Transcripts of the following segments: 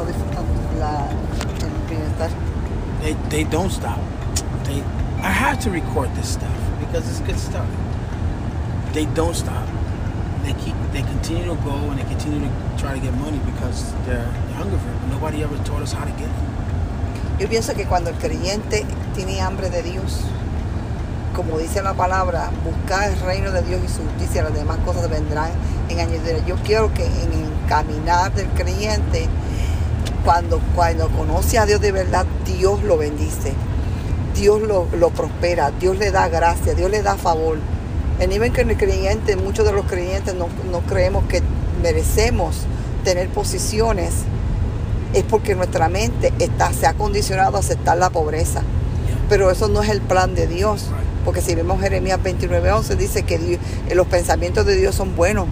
no disfrutan la, el bienestar. They they don't stop. They I have to record this stuff because it's good stuff. They don't stop. They keep they continue to go and they continue to try to get money because they're, hungry for it. Nobody ever taught us how to get it. Yo pienso que cuando el creyente tiene hambre de Dios, como dice la palabra, buscar el reino de Dios y su justicia, las demás cosas vendrán en. Yo quiero que en el caminar del creyente, cuando, cuando conoce a Dios de verdad, Dios lo bendice. Dios lo, lo prospera, Dios le da gracia, Dios le da favor. El nivel que el creyente, muchos de los creyentes no, no creemos que merecemos tener posiciones, es porque nuestra mente está, se ha condicionado a aceptar la pobreza. Pero eso no es el plan de Dios. Porque si vemos Jeremías 29:11 dice que los pensamientos de Dios son buenos.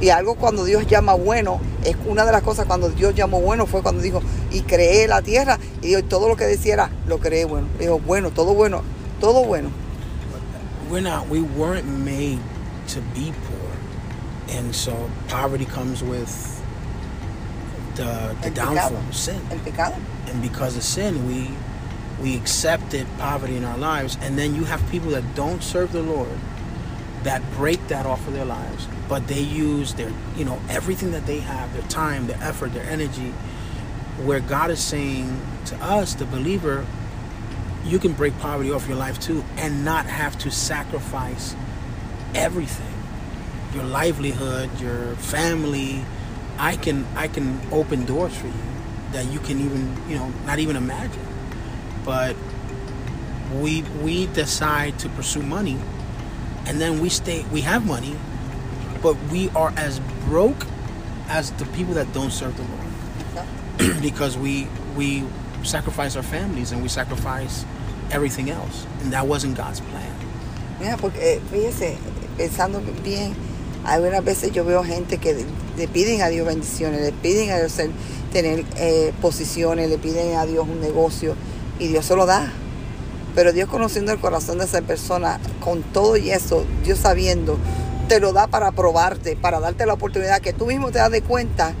Y algo cuando Dios llama bueno, es una de las cosas cuando Dios llamó bueno fue cuando dijo, y creé la tierra, y Dios todo lo que decía lo creé bueno. Dijo, bueno, todo bueno, todo bueno. We're not we weren't made to be poor. And so poverty comes with the the downfall of sin. El pecado. and because of sin we we accepted poverty in our lives and then you have people that don't serve the lord that break that off of their lives but they use their you know everything that they have their time their effort their energy where god is saying to us the believer you can break poverty off your life too and not have to sacrifice everything. Your livelihood your family. I can i can open doors for you that you can even you know not even imagine. But we we decide to pursue money and then we stay we have money but we are as broke as the people that don't serve the lord. Because we we sacrifice our families and we sacrifice everything else. And that wasn't god's plan. Mira, porque eh, fíjese, pensando bien, algunas veces yo veo gente que le piden a Dios bendiciones, le piden a Dios tener eh, posiciones, le piden a Dios un negocio y Dios se lo da. Pero Dios conociendo el corazón de esa persona, con todo y eso, Dios sabiendo, te lo da para probarte, para darte la oportunidad que tú mismo te das de cuenta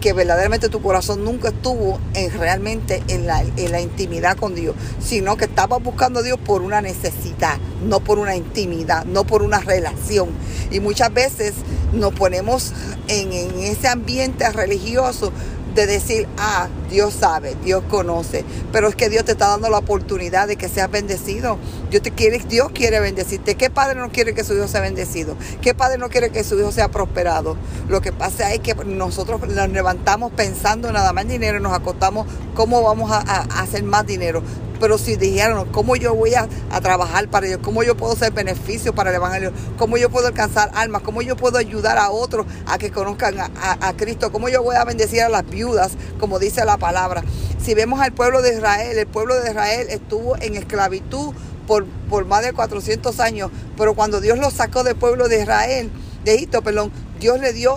que verdaderamente tu corazón nunca estuvo en realmente en la, en la intimidad con Dios, sino que estaba buscando a Dios por una necesidad, no por una intimidad, no por una relación. Y muchas veces nos ponemos en, en ese ambiente religioso de decir, ah, Dios sabe, Dios conoce, pero es que Dios te está dando la oportunidad de que seas bendecido. Dios, quiere, Dios quiere bendecirte. ¿Qué padre no quiere que su hijo sea bendecido? ¿Qué padre no quiere que su hijo sea prosperado? Lo que pasa es que nosotros nos levantamos pensando nada más en dinero y nos acostamos cómo vamos a- a hacer más dinero. Pero si dijeron, ¿cómo yo voy a, trabajar para Dios? ¿Cómo yo puedo ser beneficio para el Evangelio? ¿Cómo yo puedo alcanzar almas? ¿Cómo yo puedo ayudar a otros a que conozcan a, Cristo? ¿Cómo yo voy a bendecir a las viudas? Como dice la palabra. Si vemos al pueblo de Israel, el pueblo de Israel estuvo en esclavitud por, por más de 400 años. Pero cuando Dios los sacó del pueblo de Israel, de Egipto, perdón, Dios le dio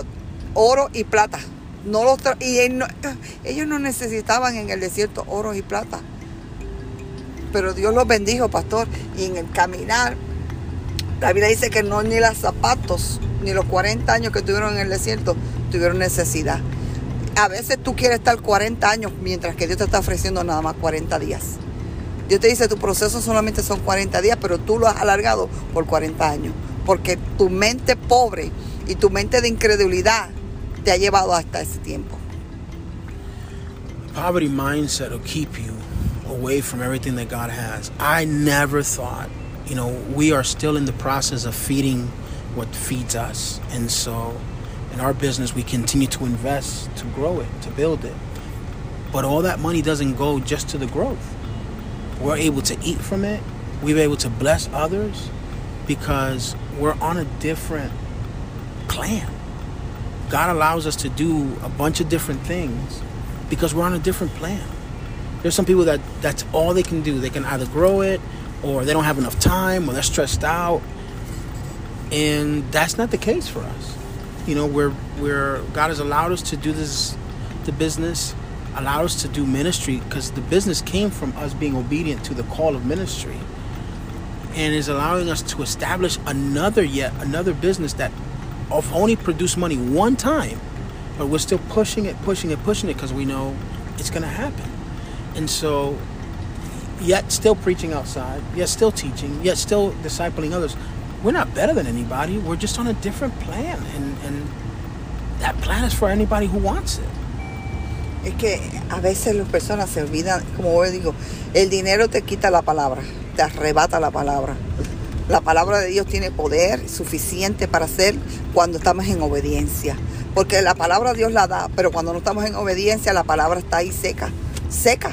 oro y plata. No los y no- ellos no necesitaban en el desierto oro y plata pero Dios los bendijo, pastor. Y en el caminar, la Biblia dice que no ni los zapatos, ni los 40 años que tuvieron en el desierto, tuvieron necesidad. A veces tú quieres estar 40 años, mientras que Dios te está ofreciendo nada más 40 días. Dios te dice, tu proceso solamente son 40 días, pero tú lo has alargado por 40 años. Porque tu mente pobre y tu mente de incredulidad te ha llevado hasta ese tiempo. poverty mindset keep you away from everything that God has. I never thought, you know, we are still in the process of feeding what feeds us. And so in our business, we continue to invest to grow it, to build it. But all that money doesn't go just to the growth. We're able to eat from it, we're able to bless others because we're on a different plan. God allows us to do a bunch of different things because we're on a different plan. There's some people that that's all they can do. They can either grow it or they don't have enough time or they're stressed out. And that's not the case for us. You know, we're we're God has allowed us to do this the business, allowed us to do ministry because the business came from us being obedient to the call of ministry. And is allowing us to establish another yet another business that of only produced money one time but we're still pushing it, pushing it, pushing it because we know it's going to happen. And so, yet still preaching outside, yet still teaching, yet still discipling others. We're not better than anybody. We're just on a different plan, and, and that plan is for anybody who wants it. Es que a veces las personas se olvidan, como yo digo, el dinero te quita la palabra, te arrebata la palabra. La palabra de Dios tiene poder suficiente para hacer cuando estamos en obediencia. Porque la palabra Dios la da, pero cuando no estamos en obediencia, la palabra está ahí seca, seca.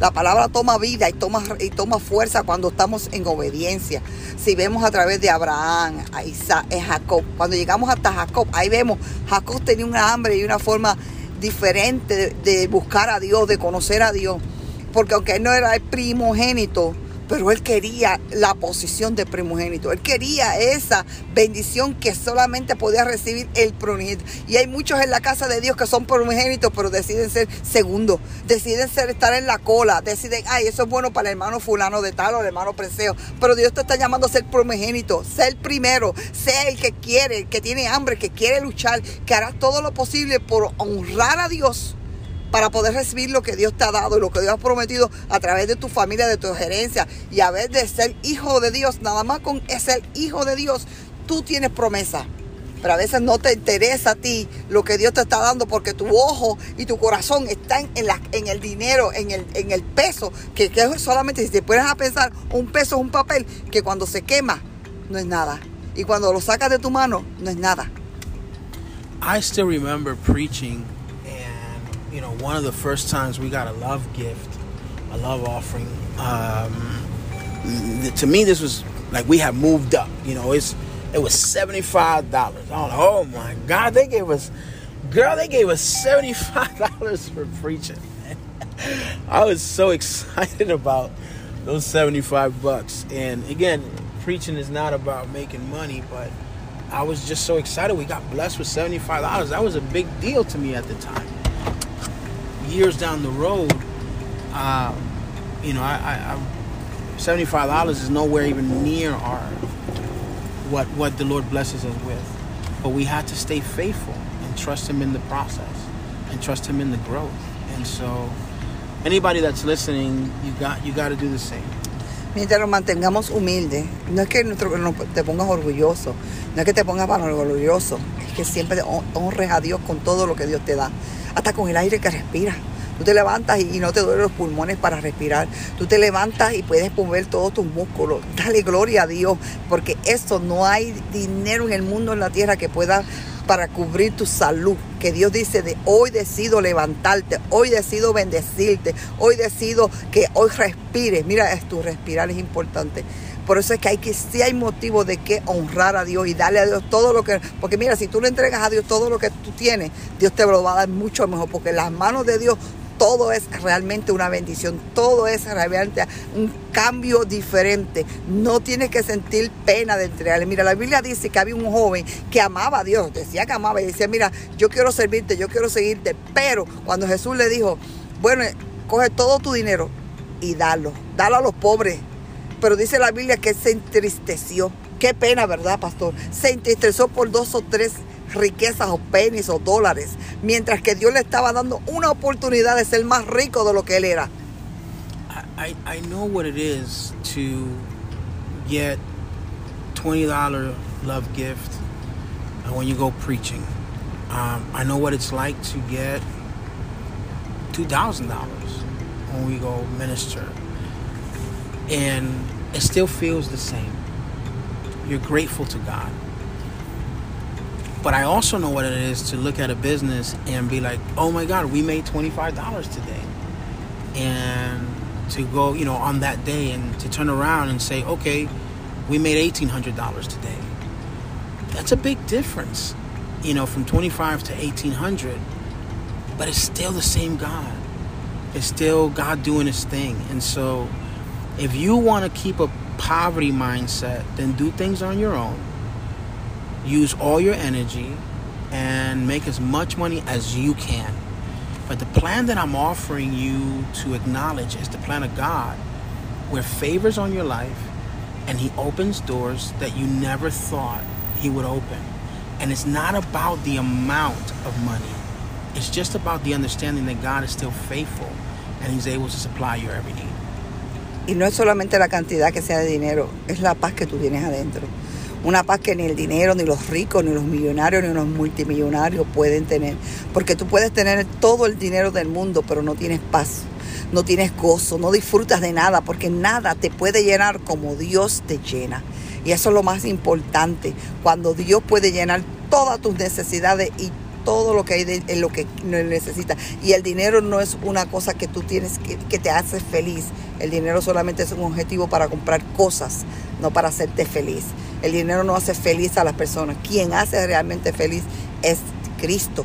La palabra toma vida y toma, y toma fuerza cuando estamos en obediencia. Si vemos a través de Abraham, a Isaac, Jacob, cuando llegamos hasta Jacob, ahí vemos, Jacob tenía una hambre y una forma diferente de, de buscar a Dios, de conocer a Dios. Porque aunque él no era el primogénito, pero él quería la posición de primogénito. Él quería esa bendición que solamente podía recibir el primogénito. Y hay muchos en la casa de Dios que son primogénitos, pero deciden ser segundos. Deciden ser, estar en la cola. Deciden, ay, eso es bueno para el hermano fulano de tal o el hermano preseo. Pero Dios te está llamando a ser primogénito. Ser primero. Ser el que quiere, que tiene hambre, que quiere luchar, que hará todo lo posible por honrar a Dios para poder recibir lo que Dios te ha dado y lo que Dios ha prometido a través de tu familia, de tu gerencia y a vez de ser hijo de Dios, nada más con ser hijo de Dios, tú tienes promesa. Pero a veces no te interesa a ti lo que Dios te está dando porque tu ojo y tu corazón están en, la, el dinero, en el, peso, que, que solamente si te pones a pensar, un peso es un papel que cuando se quema no es nada. Y cuando lo sacas de tu mano no es nada. I still remember preaching you know, one of the first times we got a love gift, a love offering. Um, to me, this was like we have moved up. You know, it's it was seventy five dollars. Oh my God, they gave us, girl, they gave us seventy five dollars for preaching. I was so excited about those seventy five bucks. And again, preaching is not about making money, but I was just so excited. We got blessed with seventy five dollars. That was a big deal to me at the time years down the road, uh, you know, I, I, I seventy-five dollars is nowhere even near our what what the Lord blesses us with. But we had to stay faithful and trust Him in the process, and trust Him in the growth. And so, anybody that's listening, you got you got to do the same. Mientras nos mantengamos humildes, no es que nuestro, te pongas orgulloso, no es que te pongas orgulloso, es que siempre honres a Dios con todo lo que Dios te da hasta con el aire que respiras. Tú te levantas y no te duelen los pulmones para respirar. Tú te levantas y puedes mover todos tus músculos. Dale gloria a Dios, porque eso no hay dinero en el mundo, en la tierra, que pueda para cubrir tu salud. Que Dios dice de hoy decido levantarte, hoy decido bendecirte, hoy decido que hoy respires. Mira, tu respirar es importante. Por eso es que hay que, si hay motivo de que honrar a Dios y darle a Dios todo lo que, porque mira, si tú le entregas a Dios todo lo que tú tienes, Dios te lo va a dar mucho mejor, porque las manos de Dios todo es realmente una bendición, todo es realmente un cambio diferente. No tienes que sentir pena de entregarle. Mira, la Biblia dice que había un joven que amaba a Dios, decía que amaba y decía, mira, yo quiero servirte, yo quiero seguirte, pero cuando Jesús le dijo, bueno, coge todo tu dinero y dalo, dalo a los pobres, pero dice la Biblia que se entristeció. Qué pena, ¿verdad, pastor? Se entristeció por dos o tres riquezas o penis o dólares, mientras que Dios le estaba dando una oportunidad de ser más rico de lo que él era. I, I know what it is to get $20 love gift when you go preaching. Um, I know what it's like to get $2,000 when we go minister and it still feels the same. You're grateful to God. But I also know what it is to look at a business and be like, oh my God, we made $25 today. And to go, you know, on that day and to turn around and say, okay, we made $1,800 today. That's a big difference, you know, from 25 to 1800 but it's still the same God. It's still God doing his thing. And so if you want to keep a poverty mindset, then do things on your own. Use all your energy and make as much money as you can. But the plan that I'm offering you to acknowledge is the plan of God, where favors on your life and He opens doors that you never thought He would open. And it's not about the amount of money, it's just about the understanding that God is still faithful and He's able to supply your every need. Y no es solamente la cantidad que sea de dinero, es la paz que tú tienes adentro. Una paz que ni el dinero, ni los ricos, ni los millonarios, ni los multimillonarios pueden tener. Porque tú puedes tener todo el dinero del mundo, pero no tienes paz, no tienes gozo, no disfrutas de nada, porque nada te puede llenar como Dios te llena. Y eso es lo más importante, cuando Dios puede llenar todas tus necesidades y todo lo que hay en lo que necesitas. Y el dinero no es una cosa que tú tienes que, que te hace feliz. El dinero solamente es un objetivo para comprar cosas, no para hacerte feliz. El dinero no hace feliz a las personas. Quien hace realmente feliz es Cristo.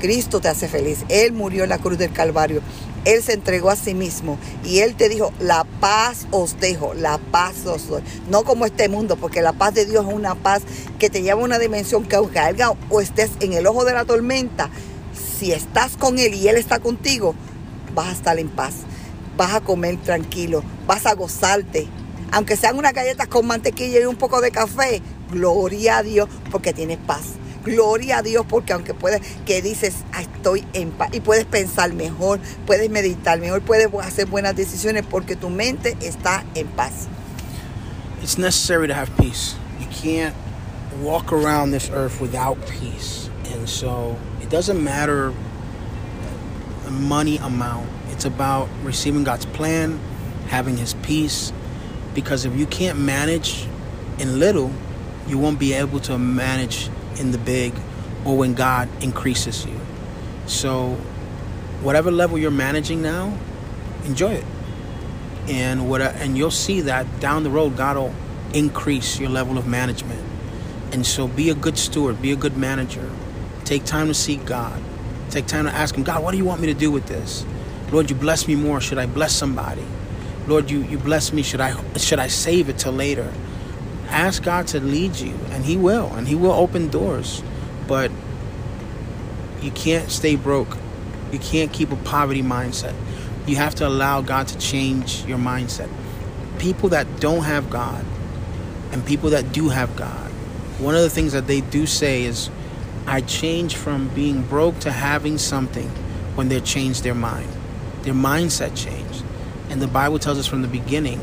Cristo te hace feliz. Él murió en la cruz del Calvario. Él se entregó a sí mismo y Él te dijo, la paz os dejo, la paz os doy. No como este mundo, porque la paz de Dios es una paz que te lleva a una dimensión que aunque salga o estés en el ojo de la tormenta, si estás con Él y Él está contigo, vas a estar en paz. Vas a comer tranquilo, vas a gozarte. Aunque sean unas galletas con mantequilla y un poco de café, gloria a Dios porque tienes paz. Gloria a Dios porque aunque puedes, que dices, ah, estoy en paz y puedes pensar mejor, puedes meditar mejor, puedes hacer buenas decisiones porque tu mente está en paz. It's necessary to have peace. You can't walk around this earth without peace. And so it doesn't matter the money amount. It's about receiving God's plan, having his peace. Because if you can't manage in little, you won't be able to manage in the big or when God increases you. So, whatever level you're managing now, enjoy it. And what and you'll see that down the road God will increase your level of management. And so be a good steward, be a good manager. Take time to seek God. Take time to ask him, God, what do you want me to do with this? Lord, you bless me more. Should I bless somebody? Lord, you, you bless me. Should I should I save it till later? Ask God to lead you, and He will, and He will open doors. But you can't stay broke. You can't keep a poverty mindset. You have to allow God to change your mindset. People that don't have God and people that do have God, one of the things that they do say is, I change from being broke to having something when they change their mind. Their mindset changed. And the Bible tells us from the beginning,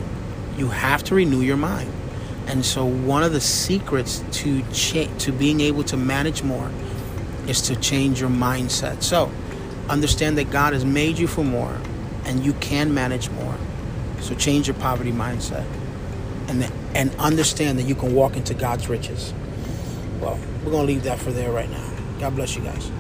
you have to renew your mind. And so one of the secrets to cha- to being able to manage more is to change your mindset. So understand that God has made you for more and you can manage more. So change your poverty mindset. And and understand that you can walk into God's riches. Well, we're going to leave that for there right now. God bless you guys.